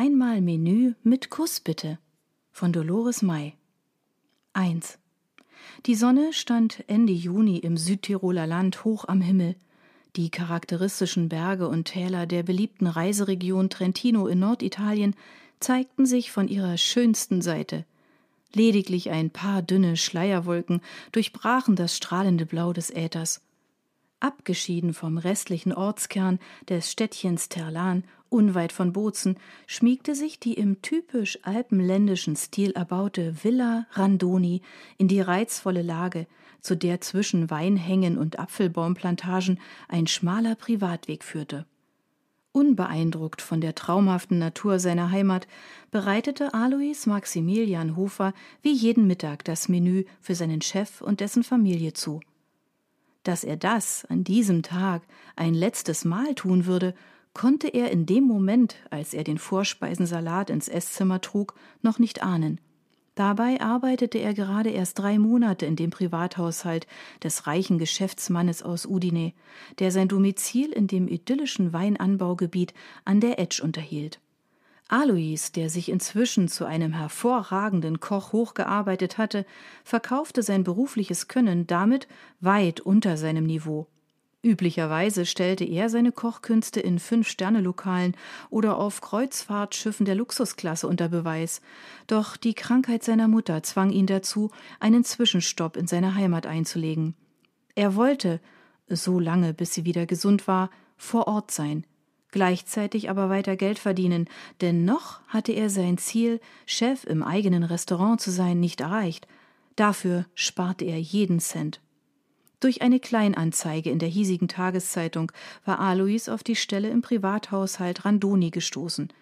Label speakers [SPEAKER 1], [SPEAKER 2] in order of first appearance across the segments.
[SPEAKER 1] Einmal Menü mit Kuss bitte von Dolores May. 1. Die Sonne stand Ende Juni im Südtiroler Land hoch am Himmel. Die charakteristischen Berge und Täler der beliebten Reiseregion Trentino in Norditalien zeigten sich von ihrer schönsten Seite. Lediglich ein paar dünne Schleierwolken durchbrachen das strahlende Blau des Äthers. Abgeschieden vom restlichen Ortskern des Städtchens Terlan, unweit von Bozen, schmiegte sich die im typisch alpenländischen Stil erbaute Villa Randoni in die reizvolle Lage, zu der zwischen Weinhängen und Apfelbaumplantagen ein schmaler Privatweg führte. Unbeeindruckt von der traumhaften Natur seiner Heimat bereitete Alois Maximilian Hofer wie jeden Mittag das Menü für seinen Chef und dessen Familie zu. Dass er das an diesem Tag ein letztes Mal tun würde, konnte er in dem Moment, als er den Vorspeisensalat ins Esszimmer trug, noch nicht ahnen. Dabei arbeitete er gerade erst drei Monate in dem Privathaushalt des reichen Geschäftsmannes aus Udine, der sein Domizil in dem idyllischen Weinanbaugebiet an der Etsch unterhielt. Alois, der sich inzwischen zu einem hervorragenden Koch hochgearbeitet hatte, verkaufte sein berufliches Können damit weit unter seinem Niveau. Üblicherweise stellte er seine Kochkünste in Fünf-Sterne-Lokalen oder auf Kreuzfahrtschiffen der Luxusklasse unter Beweis. Doch die Krankheit seiner Mutter zwang ihn dazu, einen Zwischenstopp in seiner Heimat einzulegen. Er wollte, so lange bis sie wieder gesund war, vor Ort sein, gleichzeitig aber weiter Geld verdienen, denn noch hatte er sein Ziel, Chef im eigenen Restaurant zu sein, nicht erreicht. Dafür sparte er jeden Cent. Durch eine Kleinanzeige in der hiesigen Tageszeitung war Alois auf die Stelle im Privathaushalt Randoni gestoßen.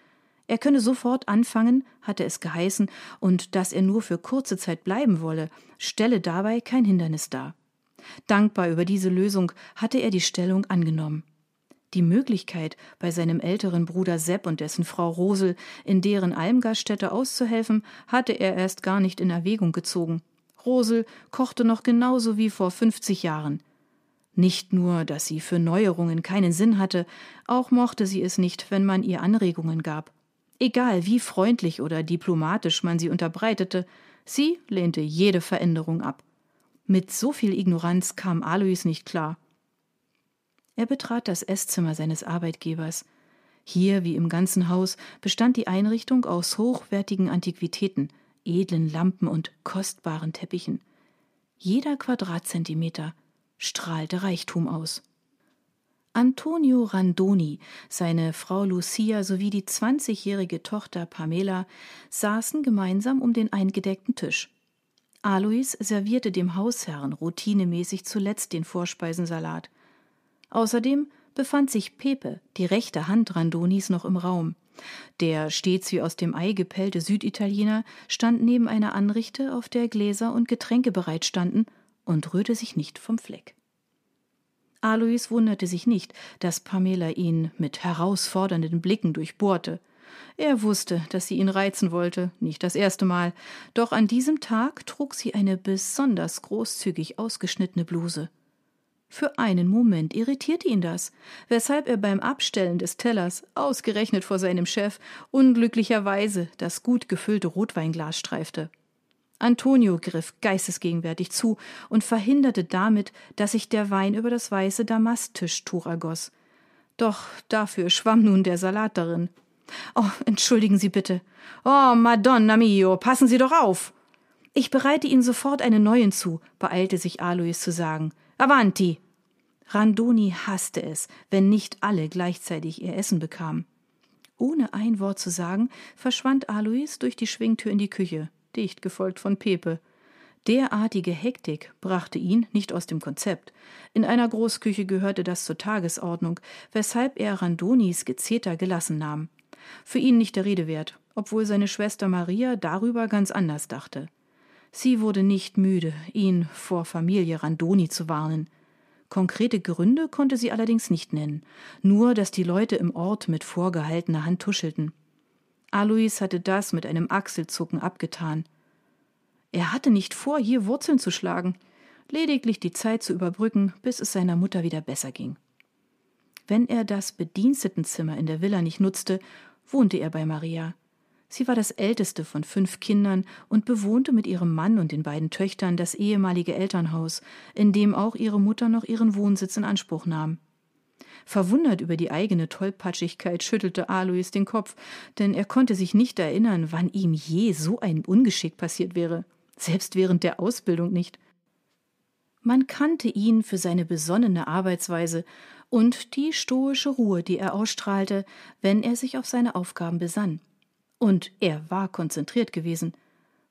[SPEAKER 1] Er könne sofort anfangen, hatte es geheißen, und dass er nur für kurze Zeit bleiben wolle, stelle dabei kein Hindernis dar. Dankbar über diese Lösung hatte er die Stellung angenommen. Die Möglichkeit, bei seinem älteren Bruder Sepp und dessen Frau Rosel in deren Almgaststätte auszuhelfen, hatte er erst gar nicht in Erwägung gezogen. Rosel kochte noch genauso wie vor 50 Jahren. Nicht nur, dass sie für Neuerungen keinen Sinn hatte, auch mochte sie es nicht, wenn man ihr Anregungen gab. Egal wie freundlich oder diplomatisch man sie unterbreitete, sie lehnte jede Veränderung ab. Mit so viel Ignoranz kam Alois nicht klar. Er betrat das Esszimmer seines Arbeitgebers. Hier, wie im ganzen Haus, bestand die Einrichtung aus hochwertigen Antiquitäten – edlen Lampen und kostbaren Teppichen. Jeder Quadratzentimeter strahlte Reichtum aus. Antonio Randoni, seine Frau Lucia sowie die zwanzigjährige Tochter Pamela saßen gemeinsam um den eingedeckten Tisch. Alois servierte dem Hausherrn routinemäßig zuletzt den Vorspeisensalat. Außerdem befand sich Pepe, die rechte Hand Randonis, noch im Raum. Der stets wie aus dem Ei gepellte Süditaliener stand neben einer Anrichte, auf der Gläser und Getränke bereitstanden, und rührte sich nicht vom Fleck. Alois wunderte sich nicht, dass Pamela ihn mit herausfordernden Blicken durchbohrte. Er wusste, dass sie ihn reizen wollte, nicht das erste Mal, doch an diesem Tag trug sie eine besonders großzügig ausgeschnittene Bluse. Für einen Moment irritierte ihn das, weshalb er beim Abstellen des Tellers, ausgerechnet vor seinem Chef, unglücklicherweise das gut gefüllte Rotweinglas streifte. Antonio griff geistesgegenwärtig zu und verhinderte damit, dass sich der Wein über das weiße Damasttischtuch ergoss. Doch dafür schwamm nun der Salat darin. Oh, entschuldigen Sie bitte. Oh, Madonna mio, passen Sie doch auf. Ich bereite Ihnen sofort einen neuen zu, beeilte sich Alois zu sagen. Avanti! Randoni hasste es, wenn nicht alle gleichzeitig ihr Essen bekamen. Ohne ein Wort zu sagen, verschwand Alois durch die Schwingtür in die Küche, dicht gefolgt von Pepe. Derartige Hektik brachte ihn nicht aus dem Konzept. In einer Großküche gehörte das zur Tagesordnung, weshalb er Randonis Gezeter gelassen nahm. Für ihn nicht der Rede wert, obwohl seine Schwester Maria darüber ganz anders dachte. Sie wurde nicht müde, ihn vor Familie Randoni zu warnen. Konkrete Gründe konnte sie allerdings nicht nennen, nur dass die Leute im Ort mit vorgehaltener Hand tuschelten. Alois hatte das mit einem Achselzucken abgetan. Er hatte nicht vor, hier Wurzeln zu schlagen, lediglich die Zeit zu überbrücken, bis es seiner Mutter wieder besser ging. Wenn er das Bedienstetenzimmer in der Villa nicht nutzte, wohnte er bei Maria. Sie war das älteste von fünf Kindern und bewohnte mit ihrem Mann und den beiden Töchtern das ehemalige Elternhaus, in dem auch ihre Mutter noch ihren Wohnsitz in Anspruch nahm. Verwundert über die eigene Tollpatschigkeit schüttelte Alois den Kopf, denn er konnte sich nicht erinnern, wann ihm je so ein Ungeschick passiert wäre, selbst während der Ausbildung nicht. Man kannte ihn für seine besonnene Arbeitsweise und die stoische Ruhe, die er ausstrahlte, wenn er sich auf seine Aufgaben besann. Und er war konzentriert gewesen.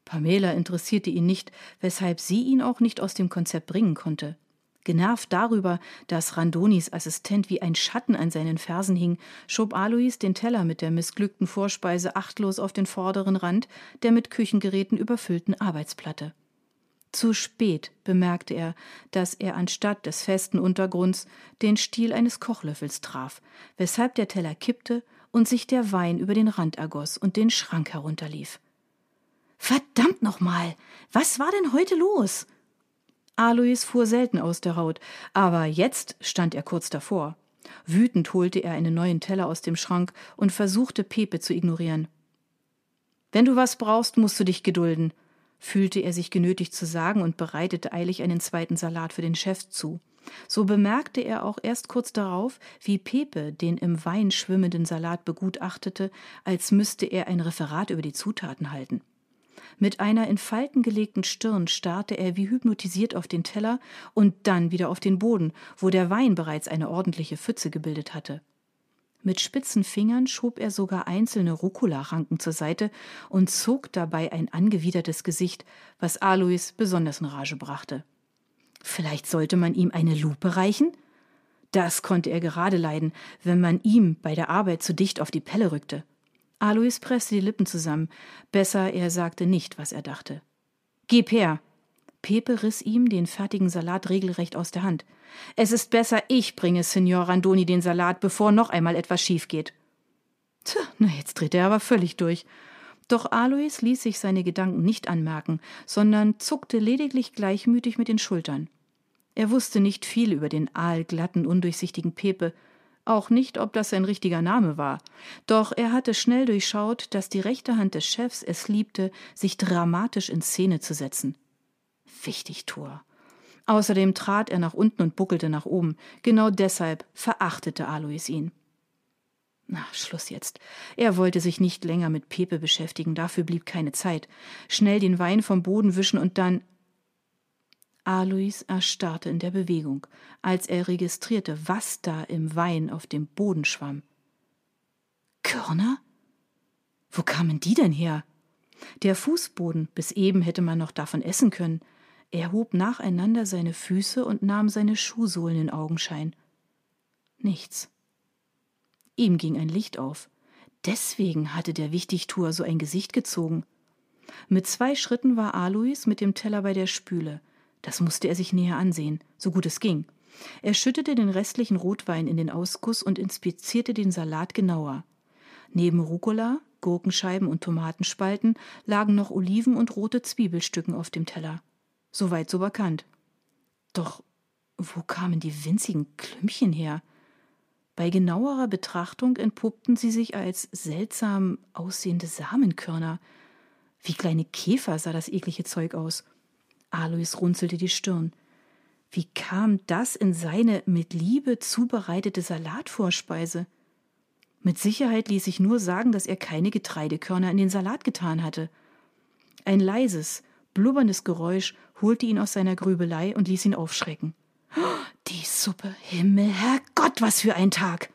[SPEAKER 1] Pamela interessierte ihn nicht, weshalb sie ihn auch nicht aus dem Konzept bringen konnte. Genervt darüber, dass Randonis Assistent wie ein Schatten an seinen Fersen hing, schob Alois den Teller mit der missglückten Vorspeise achtlos auf den vorderen Rand der mit Küchengeräten überfüllten Arbeitsplatte. Zu spät bemerkte er, dass er anstatt des festen Untergrunds den Stiel eines Kochlöffels traf, weshalb der Teller kippte und sich der Wein über den Rand ergoss und den Schrank herunterlief. Verdammt nochmal! Was war denn heute los? Alois fuhr selten aus der Haut, aber jetzt stand er kurz davor. Wütend holte er einen neuen Teller aus dem Schrank und versuchte Pepe zu ignorieren. Wenn du was brauchst, musst du dich gedulden, fühlte er sich genötigt zu sagen und bereitete eilig einen zweiten Salat für den Chef zu. So bemerkte er auch erst kurz darauf, wie Pepe den im Wein schwimmenden Salat begutachtete, als müsste er ein Referat über die Zutaten halten. Mit einer in Falten gelegten Stirn starrte er wie hypnotisiert auf den Teller und dann wieder auf den Boden, wo der Wein bereits eine ordentliche Pfütze gebildet hatte. Mit spitzen Fingern schob er sogar einzelne Rucola-Ranken zur Seite und zog dabei ein angewidertes Gesicht, was Alois besonders in Rage brachte. Vielleicht sollte man ihm eine Lupe reichen? Das konnte er gerade leiden, wenn man ihm bei der Arbeit zu dicht auf die Pelle rückte. Alois presste die Lippen zusammen. Besser, er sagte nicht, was er dachte. Gib her! Pepe riss ihm den fertigen Salat regelrecht aus der Hand. Es ist besser, ich bringe Signor Randoni den Salat, bevor noch einmal etwas schief geht. Tja, na, jetzt dreht er aber völlig durch. Doch Alois ließ sich seine Gedanken nicht anmerken, sondern zuckte lediglich gleichmütig mit den Schultern. Er wusste nicht viel über den aalglatten, undurchsichtigen Pepe, auch nicht, ob das sein richtiger Name war. Doch er hatte schnell durchschaut, dass die rechte Hand des Chefs es liebte, sich dramatisch in Szene zu setzen. Wichtig, Thor. Außerdem trat er nach unten und buckelte nach oben. Genau deshalb verachtete Alois ihn. Na, Schluss jetzt. Er wollte sich nicht länger mit Pepe beschäftigen, dafür blieb keine Zeit. Schnell den Wein vom Boden wischen und dann Alois erstarrte in der Bewegung, als er registrierte, was da im Wein auf dem Boden schwamm. Körner? Wo kamen die denn her? Der Fußboden, bis eben hätte man noch davon essen können. Er hob nacheinander seine Füße und nahm seine Schuhsohlen in Augenschein. Nichts. Ihm ging ein Licht auf. Deswegen hatte der Wichtigtuer so ein Gesicht gezogen. Mit zwei Schritten war Alois mit dem Teller bei der Spüle. Das musste er sich näher ansehen, so gut es ging. Er schüttete den restlichen Rotwein in den Ausguss und inspizierte den Salat genauer. Neben Rucola, Gurkenscheiben und Tomatenspalten lagen noch Oliven und rote Zwiebelstücken auf dem Teller. Soweit so bekannt. Doch wo kamen die winzigen Klümpchen her? Bei genauerer Betrachtung entpuppten sie sich als seltsam aussehende Samenkörner. Wie kleine Käfer sah das eklige Zeug aus. Alois runzelte die Stirn. Wie kam das in seine mit Liebe zubereitete Salatvorspeise? Mit Sicherheit ließ sich nur sagen, dass er keine Getreidekörner in den Salat getan hatte. Ein leises, blubberndes Geräusch holte ihn aus seiner Grübelei und ließ ihn aufschrecken. Die Suppe, Himmel, Herrgott, was für ein Tag!